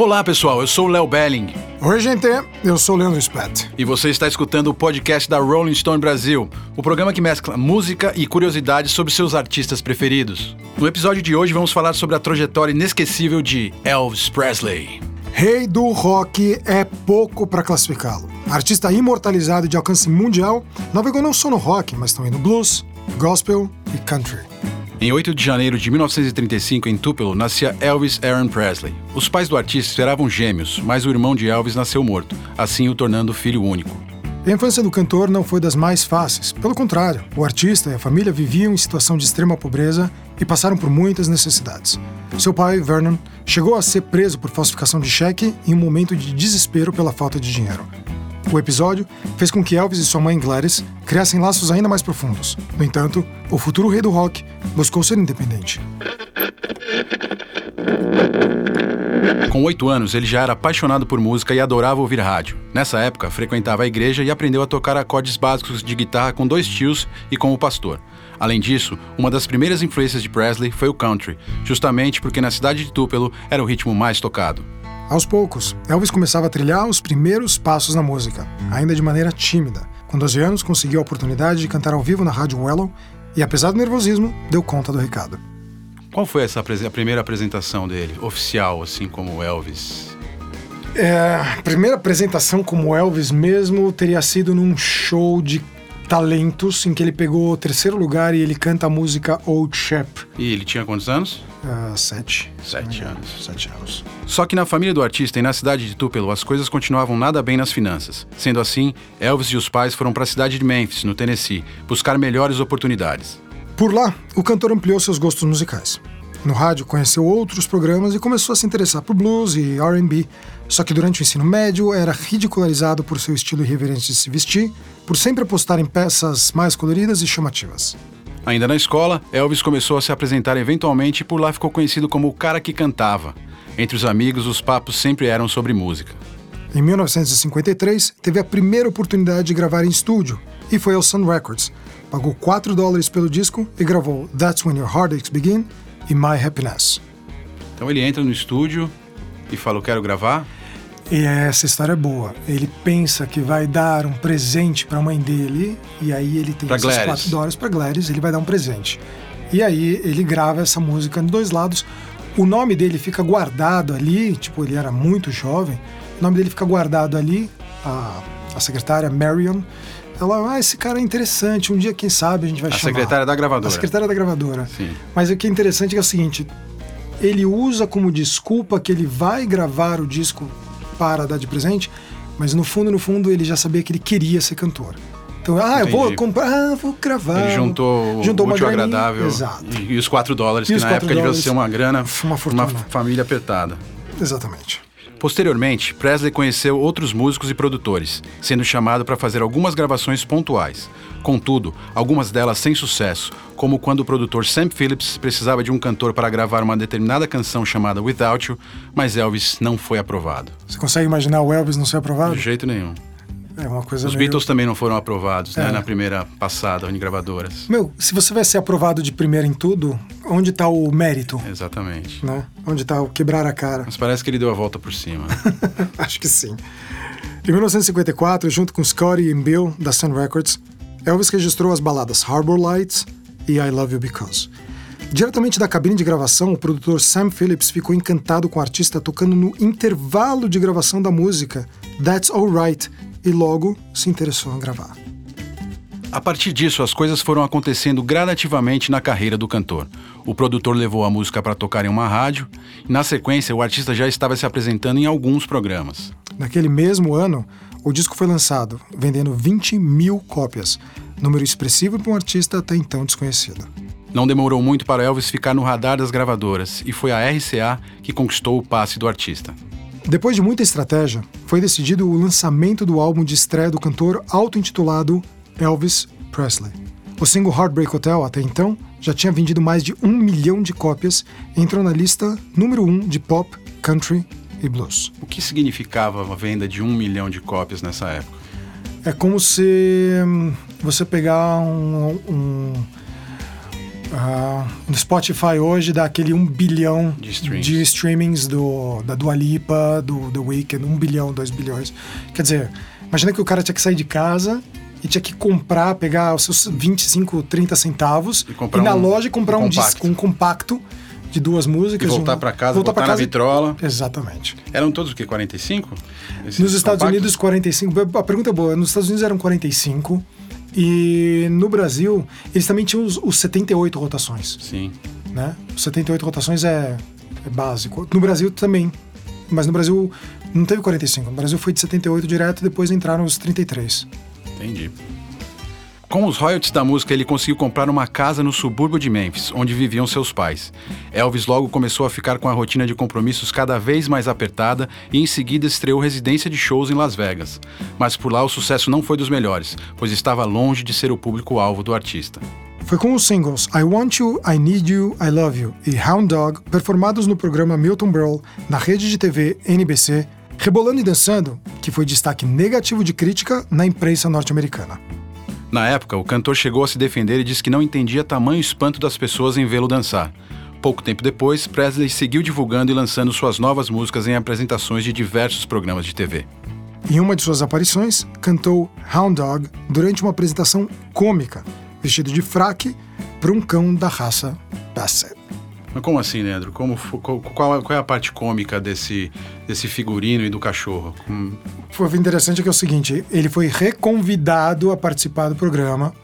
Olá, pessoal. Eu sou o Léo Belling. Oi, gente. Eu sou o Leandro Spett. E você está escutando o podcast da Rolling Stone Brasil, o programa que mescla música e curiosidades sobre seus artistas preferidos. No episódio de hoje vamos falar sobre a trajetória inesquecível de Elvis Presley. Rei do rock é pouco para classificá-lo. Artista imortalizado de alcance mundial, navegou não só no rock, mas também no blues, gospel e country. Em 8 de janeiro de 1935, em Tupelo, nascia Elvis Aaron Presley. Os pais do artista esperavam gêmeos, mas o irmão de Elvis nasceu morto, assim o tornando filho único. A infância do cantor não foi das mais fáceis. Pelo contrário, o artista e a família viviam em situação de extrema pobreza e passaram por muitas necessidades. Seu pai, Vernon, chegou a ser preso por falsificação de cheque em um momento de desespero pela falta de dinheiro. O episódio fez com que Elvis e sua mãe Gladys criassem laços ainda mais profundos. No entanto, o futuro rei do rock buscou ser independente. Com oito anos, ele já era apaixonado por música e adorava ouvir rádio. Nessa época, frequentava a igreja e aprendeu a tocar acordes básicos de guitarra com dois tios e com o pastor. Além disso, uma das primeiras influências de Presley foi o country, justamente porque na cidade de Tupelo era o ritmo mais tocado. Aos poucos, Elvis começava a trilhar os primeiros passos na música, ainda de maneira tímida. Com 12 anos, conseguiu a oportunidade de cantar ao vivo na Rádio Wellow e, apesar do nervosismo, deu conta do recado. Qual foi essa a primeira apresentação dele, oficial, assim como Elvis? É, a primeira apresentação como Elvis mesmo teria sido num show de talentos em que ele pegou o terceiro lugar e ele canta a música Old Chap. E ele tinha quantos anos? Uh, sete. Sete anos. Sete anos. Só que na família do artista e na cidade de Tupelo as coisas continuavam nada bem nas finanças. Sendo assim, Elvis e os pais foram para a cidade de Memphis, no Tennessee, buscar melhores oportunidades. Por lá, o cantor ampliou seus gostos musicais. No rádio, conheceu outros programas e começou a se interessar por blues e RB. Só que durante o ensino médio era ridicularizado por seu estilo irreverente de se vestir, por sempre apostar em peças mais coloridas e chamativas. Ainda na escola, Elvis começou a se apresentar eventualmente e por lá ficou conhecido como o cara que cantava. Entre os amigos, os papos sempre eram sobre música. Em 1953, teve a primeira oportunidade de gravar em estúdio e foi ao Sun Records. Pagou 4 dólares pelo disco e gravou That's When Your Heartaches Begin e My Happiness. Então ele entra no estúdio e fala: Eu quero gravar. E essa história é boa. Ele pensa que vai dar um presente para a mãe dele, e aí ele tem pra esses Gladys. 4 dólares para Gladys, ele vai dar um presente. E aí ele grava essa música em dois lados. O nome dele fica guardado ali, tipo, ele era muito jovem. O nome dele fica guardado ali. A, a secretária Marion, ela, ah, esse cara é interessante, um dia, quem sabe, a gente vai a chamar. A secretária da gravadora. A secretária da gravadora. Sim. Mas o que é interessante é o seguinte: ele usa como desculpa que ele vai gravar o disco para dar de presente, mas no fundo, no fundo, ele já sabia que ele queria ser cantor. Então, ah, Entendi. eu vou comprar, ah, vou gravar. Ele juntou, juntou o uma útil graninha. agradável Exato. E, e os 4 dólares, E que na época devia ser uma grana, uma fortuna. família apertada. Exatamente. Posteriormente, Presley conheceu outros músicos e produtores, sendo chamado para fazer algumas gravações pontuais. Contudo, algumas delas sem sucesso, como quando o produtor Sam Phillips precisava de um cantor para gravar uma determinada canção chamada Without You, mas Elvis não foi aprovado. Você consegue imaginar o Elvis não ser aprovado? De jeito nenhum. É uma coisa Os meio... Beatles também não foram aprovados, né, É. na primeira passada em gravadoras. Meu, se você vai ser aprovado de primeira em tudo, onde está o mérito? Exatamente. Né? Onde está o quebrar a cara? Mas parece que ele deu a volta por cima. Acho que sim. Em 1954, junto com Scotty e Bill, da Sun Records, Elvis registrou as baladas Harbor Lights e I Love You Because. Diretamente da cabine de gravação, o produtor Sam Phillips ficou encantado com o artista tocando no intervalo de gravação da música That's Alright e logo se interessou em gravar. A partir disso, as coisas foram acontecendo gradativamente na carreira do cantor. O produtor levou a música para tocar em uma rádio e, na sequência, o artista já estava se apresentando em alguns programas. Naquele mesmo ano, o disco foi lançado, vendendo 20 mil cópias, número expressivo para um artista até então desconhecido. Não demorou muito para Elvis ficar no radar das gravadoras e foi a RCA que conquistou o passe do artista. Depois de muita estratégia, foi decidido o lançamento do álbum de estreia do cantor auto-intitulado Elvis Presley. O single Heartbreak Hotel, até então, já tinha vendido mais de um milhão de cópias e entrou na lista número um de pop, country e blues. O que significava a venda de um milhão de cópias nessa época? É como se hum, você pegar um, um, Uh, no Spotify hoje dá aquele um bilhão De streams. de streamings do, da Dua Lipa, do The Weeknd, um bilhão, dois bilhões. Quer dizer, imagina que o cara tinha que sair de casa e tinha que comprar, pegar os seus 25, 30 centavos E comprar na um- loja comprar um um, disco, um compacto de duas músicas. E voltar um- pra casa, voltar botar pra na casa e- vitrola. Exatamente. Eram todos o quê? 45? Esses Nos Estados compactos? Unidos, 45. A pergunta é boa. Nos Estados Unidos eram 45. E no Brasil, eles também tinham os, os 78 rotações. Sim. Né? Os 78 rotações é, é básico. No Brasil também. Mas no Brasil não teve 45. No Brasil foi de 78 direto, depois entraram os 33. Entendi. Com os royalties da música, ele conseguiu comprar uma casa no subúrbio de Memphis, onde viviam seus pais. Elvis logo começou a ficar com a rotina de compromissos cada vez mais apertada e em seguida estreou residência de shows em Las Vegas. Mas por lá o sucesso não foi dos melhores, pois estava longe de ser o público-alvo do artista. Foi com os singles I Want You, I Need You, I Love You e Hound Dog, performados no programa Milton Berle, na rede de TV NBC, Rebolando e Dançando, que foi destaque negativo de crítica na imprensa norte-americana. Na época, o cantor chegou a se defender e disse que não entendia tamanho espanto das pessoas em vê-lo dançar. Pouco tempo depois, Presley seguiu divulgando e lançando suas novas músicas em apresentações de diversos programas de TV. Em uma de suas aparições, cantou Hound Dog durante uma apresentação cômica, vestido de fraque para um cão da raça Basset. Mas como assim, Leandro? Como, qual, qual- qual é a parte cômica desse, desse figurino e do cachorro? Hum, Foi interessante que é o seguinte, ele foi reconvidado a participar do programa,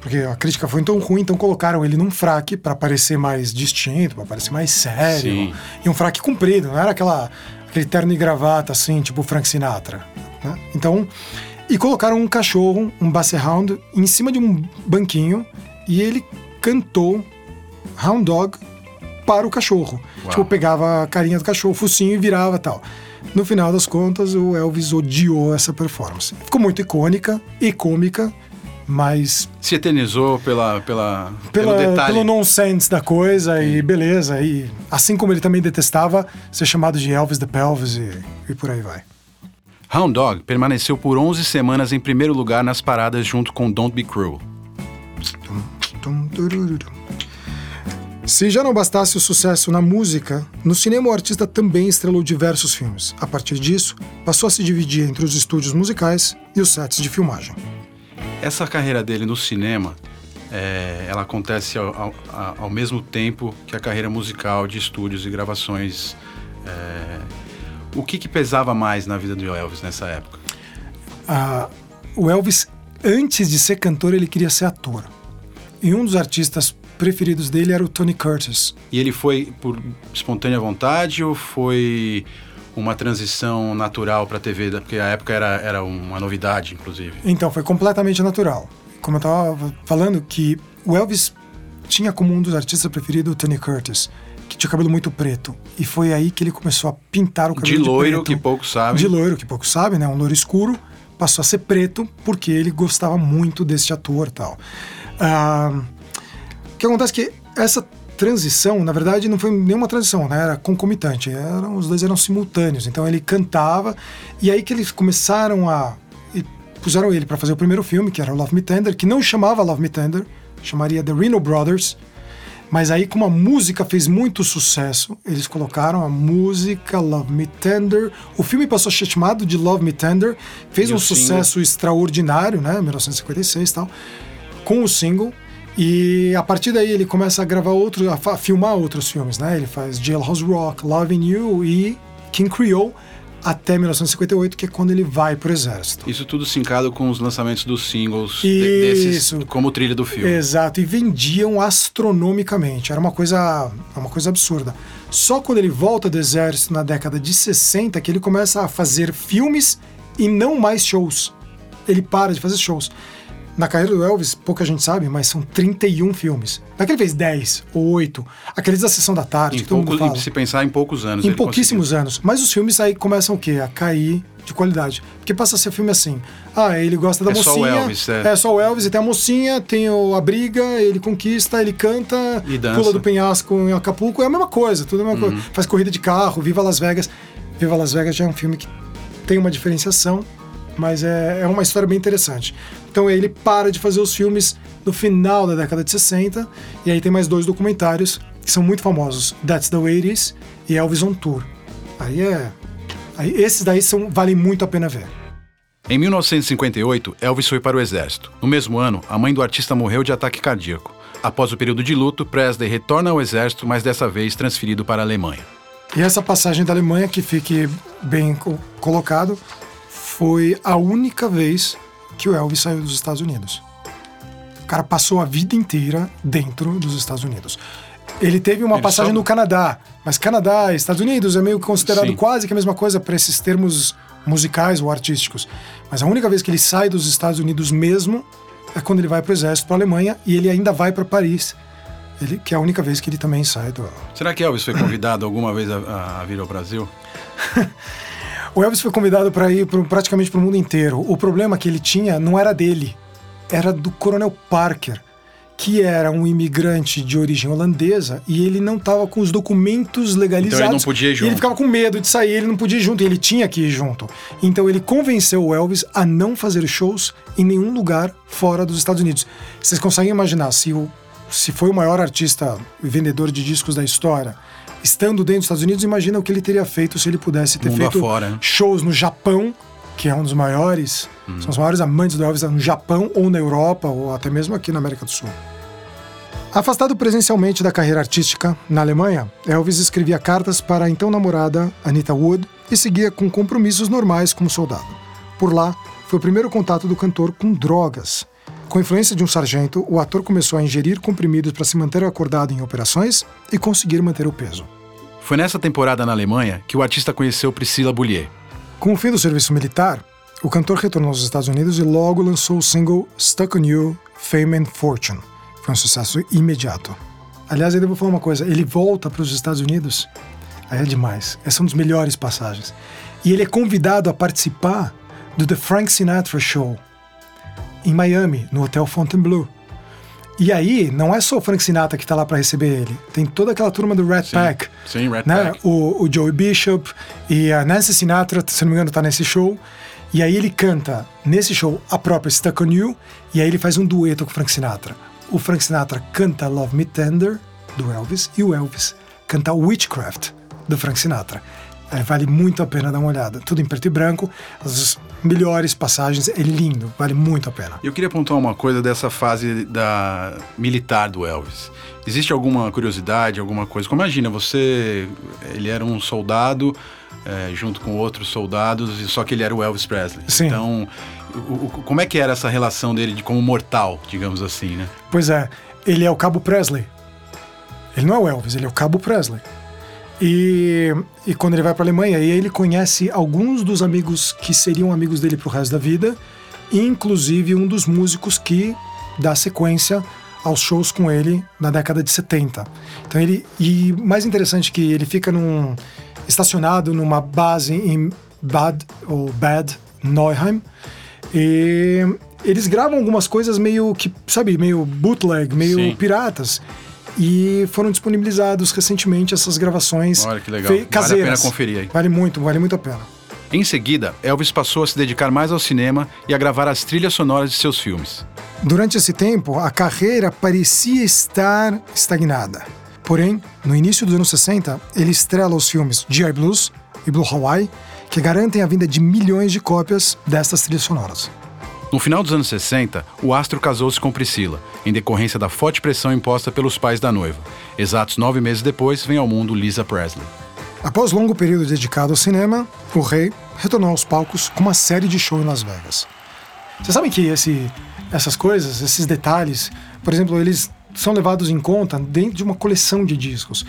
porque a crítica foi tão ruim, então colocaram ele num fraque para parecer mais distinto, para parecer mais sério. Sim. E um fraque comprido, não era aquela, aquele terno e gravata assim, tipo Frank Sinatra. né? Então, e colocaram um cachorro, um Basset Hound, em cima de um banquinho e ele cantou Hound Dog para o cachorro. Uau. Tipo, pegava a carinha do cachorro, o focinho e virava tal. No final das contas, o Elvis odiou essa performance. Ficou muito icônica e cômica, mas se eternizou pela, pela, pelo pela, detalhe. pelo nonsense da coisa e beleza. E assim como ele também detestava ser chamado de Elvis the Pelvis e, e por aí vai. Hound Dog permaneceu por 11 semanas em primeiro lugar nas paradas junto com Don't Be Cruel. Tum, turururu. Se já não bastasse o sucesso na música, no cinema o artista também estrelou diversos filmes. A partir disso, passou a se dividir entre os estúdios musicais e os sets de filmagem. Essa carreira dele no cinema, é, ela acontece ao, ao- ao mesmo tempo que a carreira musical de estúdios e gravações. é, o que, que pesava mais na vida do Elvis nessa época? Ah, o Elvis, antes de ser cantor, ele queria ser ator. E um dos artistas preferidos dele era o Tony Curtis. E ele foi por espontânea vontade ou foi uma transição natural para a TV? Porque a época era, era uma novidade, inclusive. Então, foi completamente natural. Como eu estava falando, que o Elvis tinha como um dos artistas preferidos o Tony Curtis, que tinha cabelo muito preto. E foi aí que ele começou a pintar o cabelo De de, loiro, preto. que poucos sabem. De loiro, que pouco sabe, né? Um loiro escuro, passou a ser preto porque ele gostava muito desse ator e tal. Ah, que acontece é que essa transição, na verdade, não foi nenhuma transição, né? Era concomitante. Eram, os dois eram simultâneos. Então ele cantava, e aí que eles começaram a. puseram ele para fazer o primeiro filme, que era Love Me Tender, que não chamava Love Me Tender, chamaria The Reno Brothers. Mas aí, como a música fez muito sucesso, eles colocaram a música Love Me Tender. O filme passou a ser chamado de Love Me Tender, fez E um o single? sucesso extraordinário, né? 1956 e tal, com o single. E a partir daí ele começa a gravar outros, a filmar outros filmes, né? Ele faz Jailhouse Rock, Loving You e King Creole até 1958, que é quando ele vai pro exército. Isso tudo sincado com os lançamentos dos singles de- desses, como trilha do filme. Exato, e vendiam astronomicamente. Era uma coisa, uma coisa absurda. Só quando ele volta do exército na década de 60 que ele começa a fazer filmes e não mais shows. Ele para de fazer shows. Na carreira do Elvis, pouca gente sabe, mas são 31 filmes. Não é que ele fez 10 ou 8. Aqueles da sessão da tarde, Em que todo mundo fala. se pensar em poucos anos. Em pouquíssimos anos. Mas os filmes aí começam o quê? A cair de qualidade. Porque passa a ser filme assim. Ah, ele gosta da É só o mocinha. Elvis, é. só o Elvis, e tem a mocinha, tem a briga, ele conquista, ele canta, E pula do penhasco em Acapulco. É a mesma coisa, tudo é a mesma Uhum. coisa. Faz corrida de carro, Viva Las Vegas. Viva Las Vegas já é um filme que tem uma diferenciação. Mas é, é uma história bem interessante. Então ele para de fazer os filmes no final da década de 60, e aí tem mais dois documentários que são muito famosos: That's the Way It Is e Elvis on Tour. Aí é. Aí, esses daí são, valem muito a pena ver. Em 1958, Elvis foi para o exército. No mesmo ano, a mãe do artista morreu de ataque cardíaco. Após o período de luto, Presley retorna ao exército, mas dessa vez transferido para a Alemanha. E essa passagem da Alemanha, que fique bem colocado, foi a única vez que o Elvis saiu dos Estados Unidos. O cara passou a vida inteira dentro dos Estados Unidos. Ele teve uma Ele passagem só... no Canadá, mas Canadá e Estados Unidos é meio considerado Sim. quase que a mesma coisa para esses termos musicais ou artísticos. Mas a única vez que ele sai dos Estados Unidos mesmo é quando ele vai para o exército, para a Alemanha, e ele ainda vai para Paris, ele, que é a única vez que ele também sai do. Será que Elvis foi convidado alguma vez a, a vir ao Brasil? o Elvis foi convidado para ir pro, praticamente para o mundo inteiro. O problema que ele tinha não era dele, era do Coronel Parker que era um imigrante de origem holandesa e ele não estava com os documentos legalizados. Então ele não podia ir junto. Ele ficava com medo de sair, ele não podia ir junto, e ele tinha que ir junto. Então ele convenceu o Elvis a não fazer shows em nenhum lugar fora dos Estados Unidos. Vocês conseguem imaginar se, o, se foi o maior artista vendedor de discos da história, estando dentro dos Estados Unidos, imagina o que ele teria feito se ele pudesse ter Mundo feito afora, né? shows no Japão, que é um dos maiores, hum. são os maiores amantes do Elvis no Japão ou na Europa ou até mesmo aqui na América do Sul. Afastado presencialmente da carreira artística na Alemanha, Elvis escrevia cartas para a então namorada Anita Wood e seguia com compromissos normais como soldado. Por lá, foi o primeiro contato do cantor com drogas. Com a influência de um sargento, o ator começou a ingerir comprimidos para se manter acordado em operações e conseguir manter o peso. Foi nessa temporada na Alemanha que o artista conheceu Priscilla Boulier. Com o fim do serviço militar, o cantor retornou aos Estados Unidos e logo lançou o single Stuck on You, Fame and Fortune foi um sucesso imediato. Aliás, eu devo falar uma coisa: ele volta para os Estados Unidos, aí é demais. Essa é uma das melhores passagens. E ele é convidado a participar do The Frank Sinatra Show em Miami, no Hotel Fontainebleau. E aí, não é só o Frank Sinatra que está lá para receber ele. Tem toda aquela turma do Rat sim, Pack. Sim, Rat né? Pack. O, o Joey Bishop e a Nancy Sinatra, se não me engano, está nesse show. E aí ele canta nesse show a própria Stuck on You, e aí ele faz um dueto com o Frank Sinatra o Frank Sinatra canta Love Me Tender, do Elvis, e o Elvis canta Witchcraft, do Frank Sinatra. É, vale muito a pena dar uma olhada. Tudo em preto e branco, as melhores passagens, é lindo, vale muito a pena. Eu queria apontar uma coisa dessa fase da militar do Elvis. Existe alguma curiosidade, alguma coisa? Como imagina, você, ele era um soldado é, junto com outros soldados, só que ele era o Elvis Presley. Sim. Então, o, o, como é que era essa relação dele de, como mortal, digamos assim, né? Pois é, ele é o Cabo Presley. Ele não é o Elvis, ele é o Cabo Presley. E, e quando ele vai para a Alemanha, aí ele conhece alguns dos amigos que seriam amigos dele para o resto da vida, inclusive um dos músicos que dá sequência aos shows com ele na década de 70. Então ele e mais interessante que ele fica num estacionado numa base em Bad ou Bad Neuheim e eles gravam algumas coisas meio que, sabe, meio bootleg, meio Sim. piratas. E foram disponibilizados recentemente essas gravações Olha que legal. caseiras. Vale a pena conferir aí. Vale muito, vale muito a pena. Em seguida, Elvis passou a se dedicar mais ao cinema e a gravar as trilhas sonoras de seus filmes. Durante esse tempo, a carreira parecia estar estagnada. Porém, no início dos anos 60, ele estrela os filmes G.I. Blues e Blue Hawaii, que garantem a vinda de milhões de cópias destas trilhas sonoras. No final dos anos 60, o astro casou-se com Priscila, em decorrência da forte pressão imposta pelos pais da noiva. Exatos nove meses depois, vem ao mundo Lisa Presley. Após longo período dedicado ao cinema, o rei retornou aos palcos com uma série de shows em Las Vegas. Vocês sabem que esse, essas coisas, esses detalhes, por exemplo, eles são levados em conta dentro de uma coleção de discos.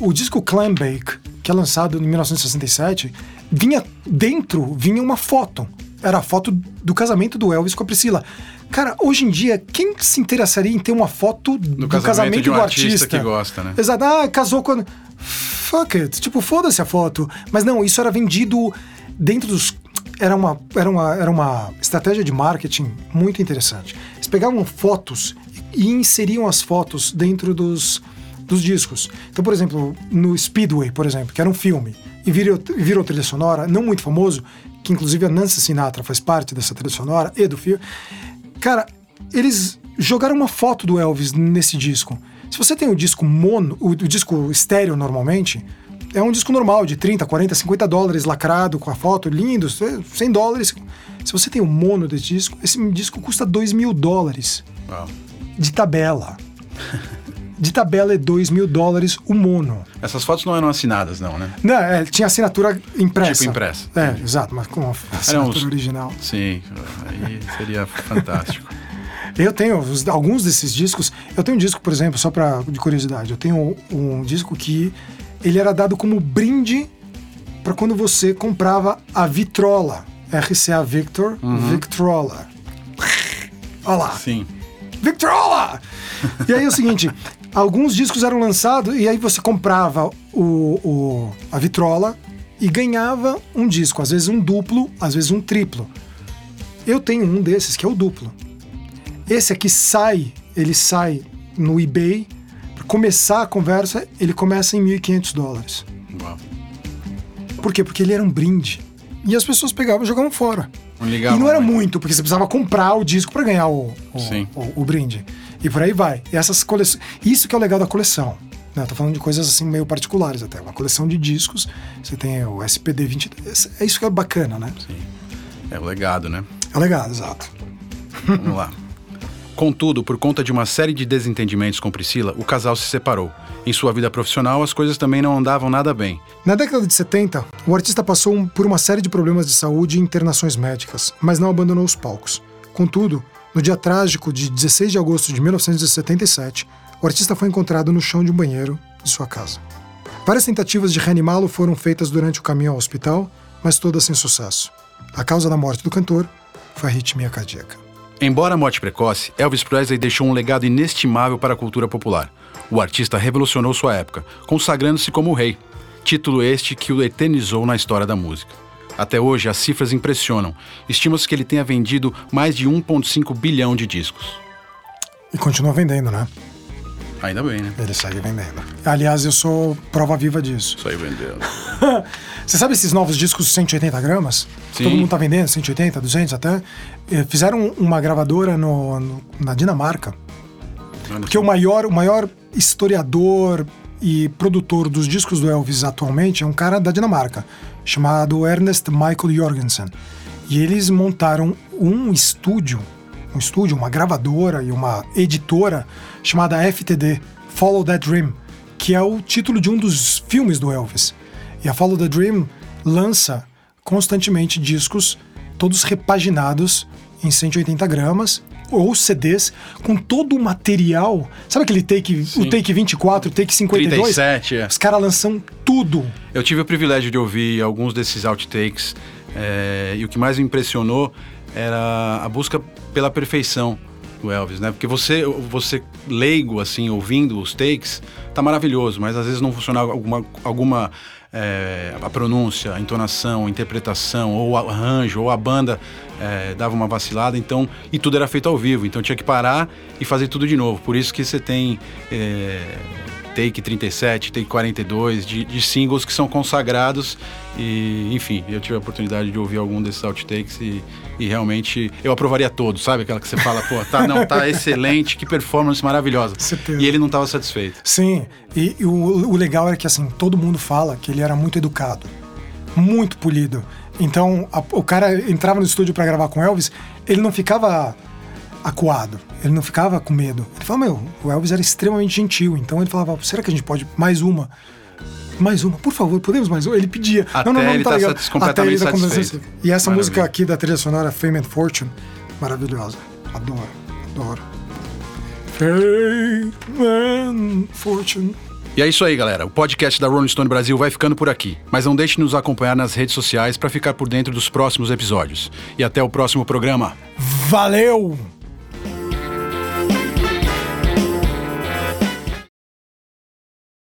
O disco Clambake, que é lançado em 1967, vinha dentro, vinha uma foto. Era a foto do casamento do Elvis com a Priscila. Cara, hoje em dia, quem se interessaria em ter uma foto do, do casamento, casamento um do artista? artista que gosta, né? Exato. Ah, casou com. Fuck it. Tipo, foda-se a foto. Mas não, isso era vendido dentro dos. Era uma, era, uma, era uma estratégia de marketing muito interessante. Eles pegavam fotos e inseriam as fotos dentro dos, dos discos. Então, por exemplo, no Speedway, por exemplo, que era um filme, e virou, virou trilha sonora, não muito famoso, que inclusive a Nancy Sinatra faz parte dessa trilha sonora e do filme. Cara, eles jogaram uma foto do Elvis nesse disco. Se você tem o disco mono, o, o disco estéreo normalmente, é um disco normal de 30, 40, 50 dólares lacrado com a foto, lindo, 100 dólares. Se você tem o mono desse disco, esse disco custa 2 mil dólares. De tabela. de tabela é 2 mil dólares o mono. Essas fotos não eram assinadas, não, né? Não, é, tinha assinatura impressa. Tipo impressa. É, exato, mas com a assinatura uns... original. Sim, aí seria fantástico. Eu tenho os, alguns desses discos. Eu tenho um disco, por exemplo, só pra, de curiosidade. Eu tenho um, um disco que ele era dado como brinde para quando você comprava a Vitrola. RCA Victor, uhum. Victrola. Olha lá. Sim. Victrola! e aí é o seguinte, alguns discos eram lançados e aí você comprava o, o, a vitrola e ganhava um disco, às vezes um duplo, às vezes um triplo. Eu tenho um desses que é o duplo. Esse aqui sai, ele sai no eBay. Para começar a conversa, ele começa em 1.500 dólares. Uau. Por quê? Porque ele era um brinde. E as pessoas pegavam e jogavam fora. Legal, e não era muito, porque você precisava comprar o disco para ganhar o, o, o, o, brinde. E por aí vai. E essas coleções. Isso que é o legal da coleção. Né? Tô falando de coisas assim meio particulares até. Uma coleção de discos. Você tem o SPD 20. É isso que é bacana, né? Sim. É o legado, né? É o legado, exato. Vamos lá. Contudo, por conta de uma série de desentendimentos com Priscila, o casal se separou. Em sua vida profissional, as coisas também não andavam nada bem. Na década de 70, o artista passou por uma série de problemas de saúde e internações médicas, mas não abandonou os palcos. Contudo, no dia trágico de 16 de agosto de 1977, o artista foi encontrado no chão de um banheiro de sua casa. Várias tentativas de reanimá-lo foram feitas durante o caminho ao hospital, mas todas sem sucesso. A causa da morte do cantor foi arritmia cardíaca. Embora a morte precoce, Elvis Presley deixou um legado inestimável para a cultura popular. O artista revolucionou sua época, consagrando-se como o rei, título este que o eternizou na história da música. Até hoje, as cifras impressionam. Estima-se que ele tenha vendido mais de 1,5 bilhão de discos. E continua vendendo, né? Ainda bem, né? Ele segue vendendo. Aliás, eu sou prova viva disso. Sai vendendo. Você sabe esses novos discos de 180 gramas? Sim. Todo mundo tá vendendo, 180, 200 até. Fizeram uma gravadora no, no na Dinamarca. Porque o maior, o maior historiador e produtor dos discos do Elvis atualmente é um cara da Dinamarca chamado Ernest Michael Jorgensen. E eles montaram um estúdio, um estúdio, uma gravadora e uma editora chamada FTD, Follow That Dream, que é o título de um dos filmes do Elvis. E a Follow the Dream lança constantemente discos, todos repaginados em 180 gramas, ou CDs com todo o material. Sabe aquele take, Sim. o take 24, o take 52? 37, é. Os caras lançam tudo. Eu tive o privilégio de ouvir alguns desses outtakes é, e o que mais me impressionou era a busca pela perfeição do Elvis, né? Porque você, você leigo, assim, ouvindo os takes, tá maravilhoso, mas às vezes não funciona alguma, alguma é, a pronúncia, a entonação, a interpretação, ou o arranjo, ou a banda é, dava uma vacilada, então e tudo era feito ao vivo, então tinha que parar e fazer tudo de novo. Por isso que você tem é, Take 37, Take 42, de, de singles que são consagrados e, enfim, eu tive a oportunidade de ouvir algum desses outtakes e, e realmente eu aprovaria todos, sabe? Aquela que você fala, pô, tá, não, tá excelente, que performance maravilhosa. Certeza. E ele não estava satisfeito. Sim, e, e o, o legal era que, assim, todo mundo fala que ele era muito educado, muito polido. Então, a, o cara entrava no estúdio para gravar com Elvis, ele não ficava acuado, ele não ficava com medo. Ele falava, meu, o Elvis era extremamente gentil, então ele falava, será que a gente pode mais uma? Mais uma, por favor, podemos mais uma? Ele pedia. Até não, não, não, ele tá, tá completamente Até ele tá satisfeito. E essa Maravilha. música aqui da trilha sonora, Fame and Fortune, maravilhosa. Adoro, adoro. Fame and Fortune. E é isso aí, galera. O podcast da Rolling Stone Brasil vai ficando por aqui. Mas não deixe de nos acompanhar nas redes sociais para ficar por dentro dos próximos episódios. E até o próximo programa. Valeu!